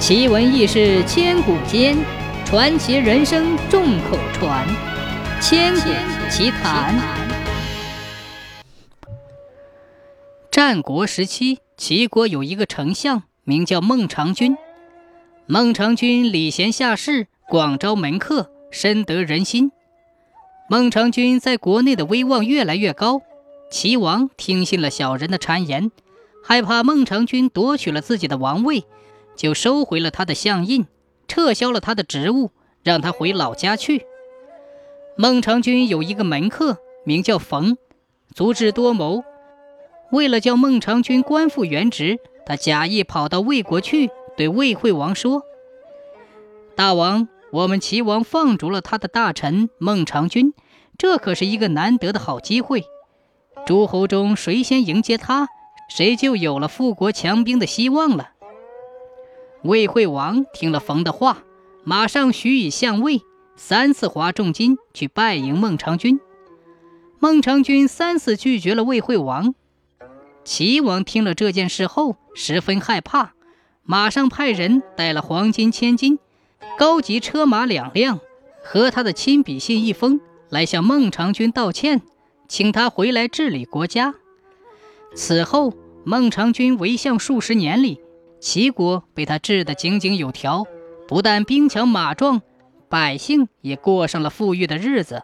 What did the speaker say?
奇闻异事千古间，传奇人生众口传。千古奇谈。战国时期，齐国有一个丞相，名叫孟尝君。孟尝君礼贤下士，广招门客，深得人心。孟尝君在国内的威望越来越高，齐王听信了小人的谗言，害怕孟尝君夺取了自己的王位。就收回了他的相印，撤销了他的职务，让他回老家去。孟尝君有一个门客，名叫冯，足智多谋。为了叫孟尝君官复原职，他假意跑到魏国去，对魏惠王说：“大王，我们齐王放逐了他的大臣孟尝君，这可是一个难得的好机会。诸侯中谁先迎接他，谁就有了富国强兵的希望了。”魏惠王听了冯的话，马上许以相位，三次花重金去拜迎孟尝君。孟尝君三次拒绝了魏惠王。齐王听了这件事后，十分害怕，马上派人带了黄金千金、高级车马两辆和他的亲笔信一封，来向孟尝君道歉，请他回来治理国家。此后，孟尝君为相数十年里。齐国被他治得井井有条，不但兵强马壮，百姓也过上了富裕的日子。